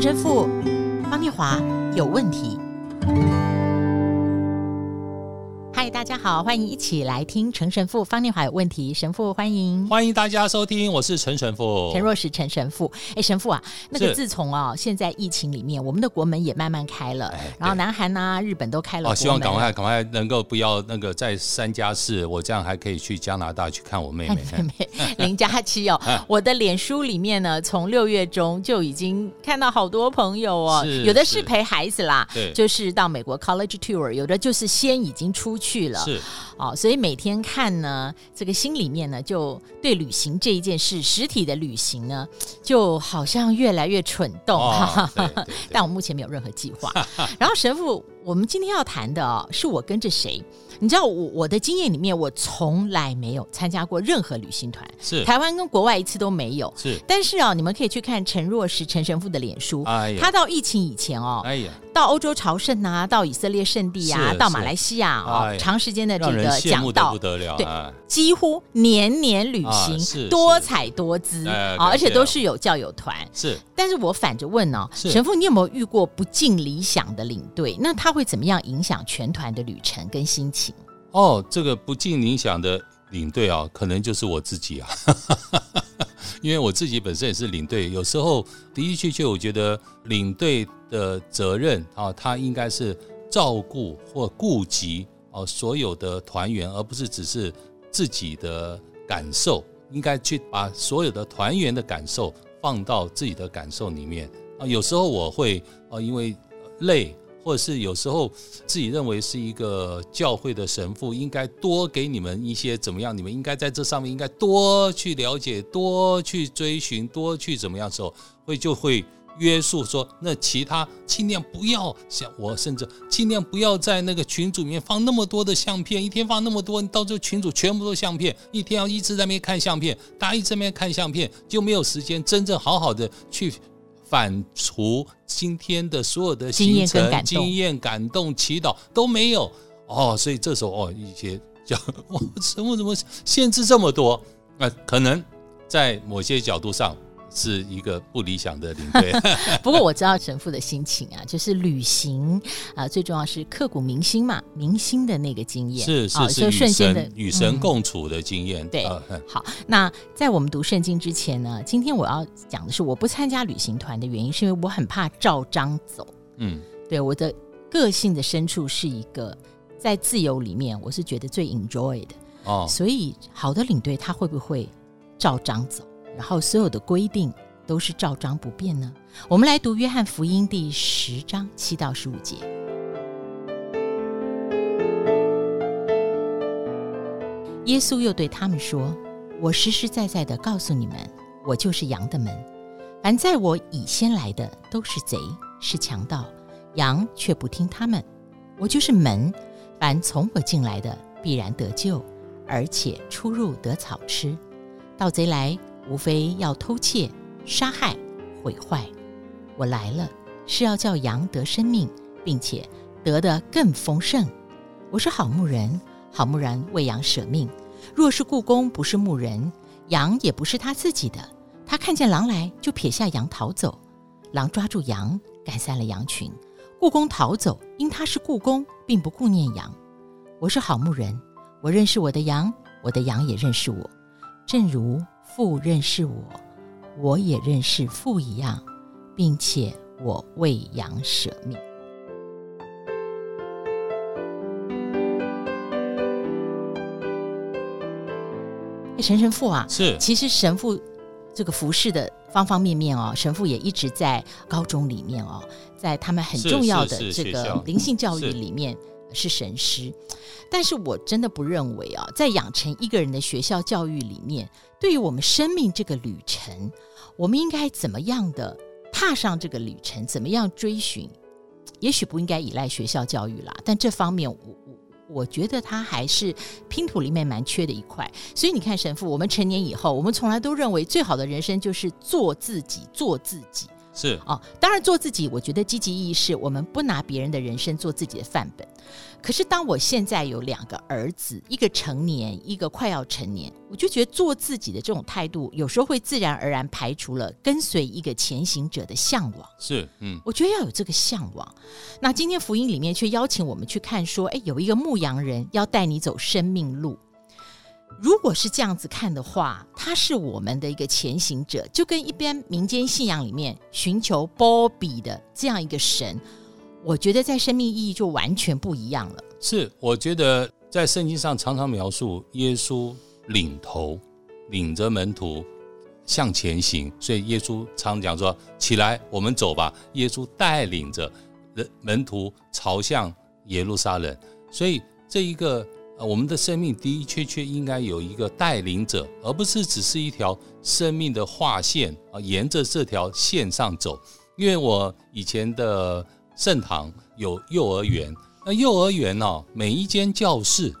陈神父方念华有问题。嗨，大家好，欢迎一起来听陈神父方念华有问题。神父欢迎，欢迎大家收听，我是陈神父，陈若石陈神父。哎，神父啊，那个自从啊，现在疫情里面，我们的国门也慢慢开了，然后南韩啊、日本都开了。哦，希望赶快赶快能够不要那个在三加四，我这样还可以去加拿大去看我妹妹。妹妹零加七哦，我的脸书里面呢，从六月中就已经看到好多朋友哦，有的是陪孩子啦，对，就是到美国 college tour，有的就是先已经出去。去了是哦，所以每天看呢，这个心里面呢，就对旅行这一件事，实体的旅行呢，就好像越来越蠢动。哦、但我目前没有任何计划。然后神父，我们今天要谈的哦，是我跟着谁？你知道我我的经验里面，我从来没有参加过任何旅行团，是台湾跟国外一次都没有。是，但是啊，你们可以去看陈若石陈神父的脸书，哎、他到疫情以前哦，哎呀，到欧洲朝圣啊，到以色列圣地啊，到马来西亚哦，哎、长时间的这个讲道，不得了，对，哎、几乎年年旅行，啊、多彩多姿啊，而且都是有教友团。是，但是我反着问呢、哦，神父，你有没有遇过不尽理想的领队？那他会怎么样影响全团的旅程跟心情？哦，这个不尽理想的领队啊，可能就是我自己啊，因为我自己本身也是领队，有时候的的确确，我觉得领队的责任啊，他应该是照顾或顾及啊所有的团员，而不是只是自己的感受，应该去把所有的团员的感受放到自己的感受里面啊。有时候我会啊，因为累。或者是有时候自己认为是一个教会的神父，应该多给你们一些怎么样？你们应该在这上面应该多去了解，多去追寻，多去怎么样的时候，会就会约束说，那其他尽量不要像我，甚至尽量不要在那个群组里面放那么多的相片，一天放那么多，到这个群组全部都相片，一天要一直在那边看相片，大家一直在那边看相片，就没有时间真正好好的去。反刍今天的所有的行程、经验、感动、祈祷都没有哦，所以这时候哦，一些叫我怎么怎么限制这么多？那、呃、可能在某些角度上。是一个不理想的领队，不过我知道神父的心情啊，就是旅行啊、呃，最重要是刻骨铭心嘛，铭心的那个经验是是是，与神与神共处的经验。嗯、对，呃、好，那在我们读圣经之前呢，今天我要讲的是，我不参加旅行团的原因，是因为我很怕照章走。嗯，对，我的个性的深处是一个在自由里面，我是觉得最 enjoy 的哦，所以好的领队他会不会照章走？然后所有的规定都是照章不变呢？我们来读约翰福音第十章七到十五节。耶稣又对他们说：“我实实在在的告诉你们，我就是羊的门。凡在我以先来的，都是贼，是强盗，羊却不听他们。我就是门，凡从我进来的，必然得救，而且出入得草吃。盗贼来。”无非要偷窃、杀害、毁坏。我来了，是要叫羊得生命，并且得的更丰盛。我是好牧人，好牧人为羊舍命。若是雇工不是牧人，羊也不是他自己的。他看见狼来，就撇下羊逃走。狼抓住羊，赶散了羊群。雇工逃走，因他是雇工，并不顾念羊。我是好牧人，我认识我的羊，我的羊也认识我，正如。父认识我，我也认识父一样，并且我为羊舍命。神神父啊，是其实神父这个服饰的方方面面哦，神父也一直在高中里面哦，在他们很重要的这个灵性教育里面。是神师，但是我真的不认为啊，在养成一个人的学校教育里面，对于我们生命这个旅程，我们应该怎么样的踏上这个旅程？怎么样追寻？也许不应该依赖学校教育啦，但这方面我我我觉得它还是拼图里面蛮缺的一块。所以你看，神父，我们成年以后，我们从来都认为最好的人生就是做自己，做自己。是哦，当然做自己，我觉得积极意义是我们不拿别人的人生做自己的范本。可是当我现在有两个儿子，一个成年，一个快要成年，我就觉得做自己的这种态度，有时候会自然而然排除了跟随一个前行者的向往。是，嗯，我觉得要有这个向往。那今天福音里面却邀请我们去看，说，哎，有一个牧羊人要带你走生命路。如果是这样子看的话，他是我们的一个前行者，就跟一般民间信仰里面寻求波比的这样一个神，我觉得在生命意义就完全不一样了。是，我觉得在圣经上常常描述耶稣领头，领着门徒向前行，所以耶稣常讲说：“起来，我们走吧。”耶稣带领着人门徒朝向耶路撒冷，所以这一个。我们的生命的的确确应该有一个带领者，而不是只是一条生命的画线啊，沿着这条线上走。因为我以前的盛堂有幼儿园，那幼儿园哦，每一间教室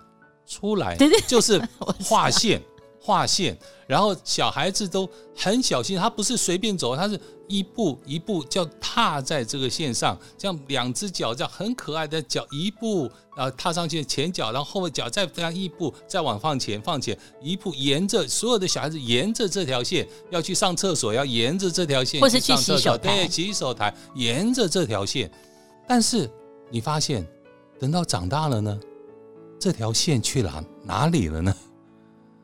出来就是 画线。画线，然后小孩子都很小心，他不是随便走，他是一步一步叫踏在这个线上，这样两只脚这样很可爱的脚一步啊踏上去，前脚，然后后脚再这样一步再往放前放前一步，沿着所有的小孩子沿着这条线要去上厕所，要沿着这条线，或是去洗手台，对，洗手台沿着这条线，但是你发现等到长大了呢，这条线去哪哪里了呢？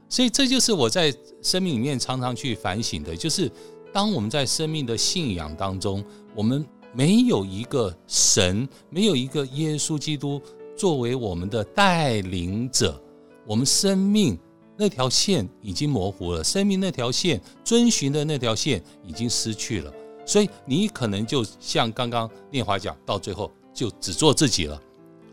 所以这就是我在生命里面常常去反省的，就是当我们在生命的信仰当中，我们没有一个神，没有一个耶稣基督作为我们的带领者，我们生命那条线已经模糊了，生命那条线遵循的那条线已经失去了，所以你可能就像刚刚念华讲，到最后就只做自己了，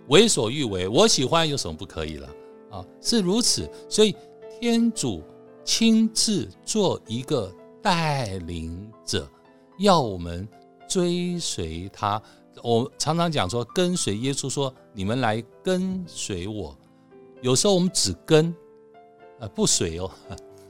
为所欲为，我喜欢有什么不可以了啊？是如此，所以。天主亲自做一个带领者，要我们追随他。我常常讲说，跟随耶稣说：“你们来跟随我。”有时候我们只跟，呃，不随哦。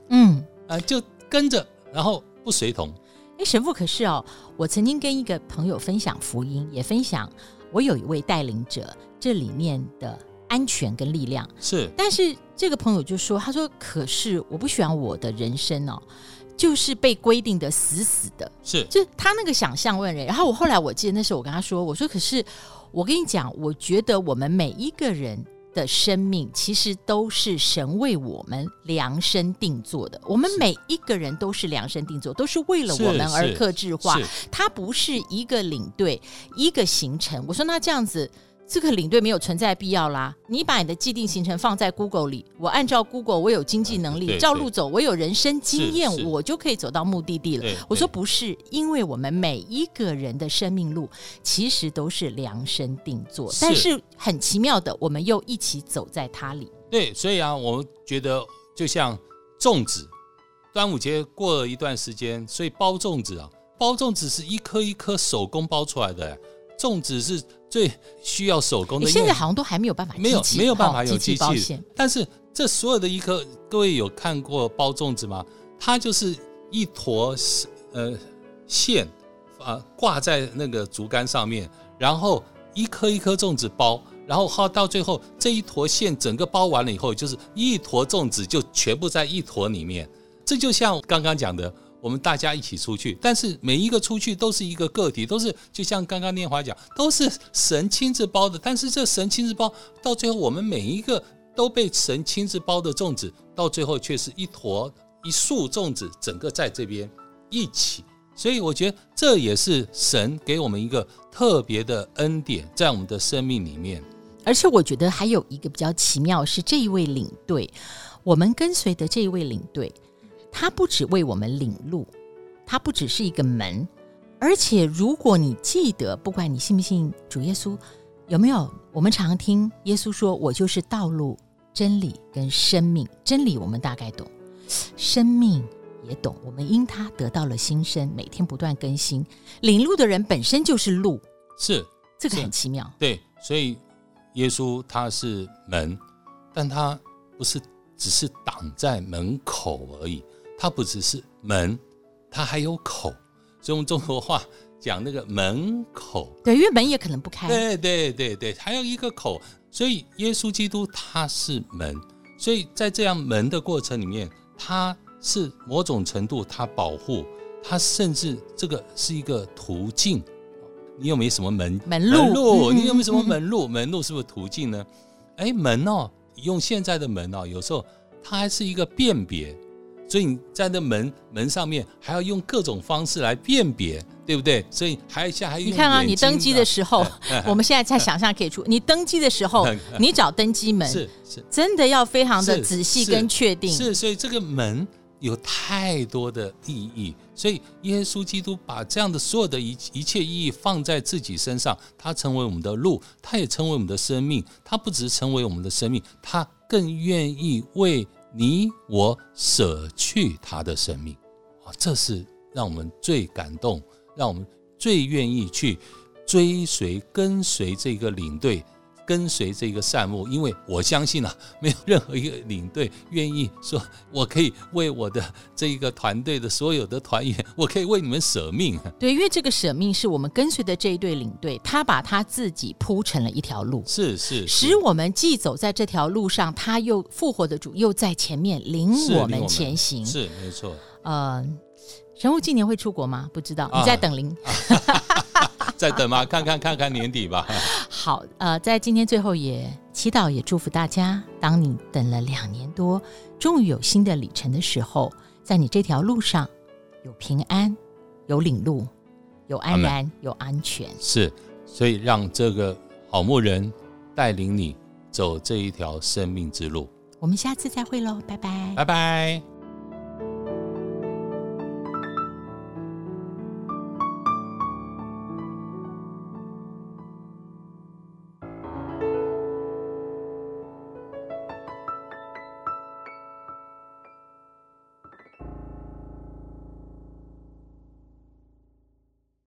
嗯，啊，就跟着，然后不随同。哎，神父，可是哦，我曾经跟一个朋友分享福音，也分享我有一位带领者，这里面的。安全跟力量是，但是这个朋友就说：“他说，可是我不喜欢我的人生哦，就是被规定的死死的，是，就他那个想象问人。然后我后来我记得那时候我跟他说，我说，可是我跟你讲，我觉得我们每一个人的生命其实都是神为我们量身定做的，我们每一个人都是量身定做，都是为了我们而克制化，它不是一个领队一个行程。我说那这样子。”这个领队没有存在必要啦。你把你的既定行程放在 Google 里，我按照 Google，我有经济能力，照路走，我有人生经验，我就可以走到目的地了。我说不是，因为我们每一个人的生命路其实都是量身定做，但是很奇妙的，我们又一起走在它里。对，所以啊，我们觉得就像粽子，端午节过了一段时间，所以包粽子啊，包粽子是一颗一颗手工包出来的。粽子是最需要手工的，现在好像都还没有办法，没有没有办法有机器。但是这所有的一颗，各位有看过包粽子吗？它就是一坨呃线啊挂在那个竹竿上面，然后一颗一颗粽子包，然后好到最后这一坨线整个包完了以后，就是一坨粽子就全部在一坨里面。这就像刚刚讲的。我们大家一起出去，但是每一个出去都是一个个体，都是就像刚刚念华讲，都是神亲自包的。但是这神亲自包到最后，我们每一个都被神亲自包的粽子，到最后却是一坨一束粽子，整个在这边一起。所以我觉得这也是神给我们一个特别的恩典，在我们的生命里面。而且我觉得还有一个比较奇妙是这一位领队，我们跟随的这一位领队。他不只为我们领路，它不只是一个门，而且如果你记得，不管你信不信主耶稣，有没有？我们常听耶稣说：“我就是道路、真理跟生命。”真理我们大概懂，生命也懂。我们因他得到了新生，每天不断更新。领路的人本身就是路，是这个很奇妙。对，所以耶稣他是门，但他不是只是挡在门口而已。它不只是门，它还有口，所以用中国话讲那个门口，对，因为门也可能不开。对对对对，还有一个口，所以耶稣基督他是门，所以在这样门的过程里面，他是某种程度他保护，他甚至这个是一个途径。你有没有什么门门路？门路，你有没有什么门路？门路是不是途径呢？哎，门哦，用现在的门哦，有时候它还是一个辨别。所以你在那门门上面还要用各种方式来辨别，对不对？所以还下还有你看啊，你登机的时候，我们现在在想象可以出。你登机的时候，你找登机门是是，真的要非常的仔细跟确定。是，所以这个门有太多的意义。所以耶稣基督把这样的所有的一一切意义放在自己身上，他成为我们的路，他也成为我们的生命。他不只是成为我们的生命，他更愿意为。你我舍去他的生命，啊，这是让我们最感动，让我们最愿意去追随、跟随这个领队。跟随这个善牧，因为我相信啊，没有任何一个领队愿意说，我可以为我的这一个团队的所有的团员，我可以为你们舍命。对，因为这个舍命是我们跟随的这一队领队，他把他自己铺成了一条路，是是，是，使我们既走在这条路上，他又复活的主又在前面领我们前行，是，是没错。呃，神户今年会出国吗？不知道，你在等灵。啊 再等吧，看看看看年底吧。好，呃，在今天最后也祈祷也祝福大家，当你等了两年多，终于有新的里程的时候，在你这条路上有平安，有领路，有安然，有安全。是，所以让这个好牧人带领你走这一条生命之路。我们下次再会喽，拜拜，拜拜。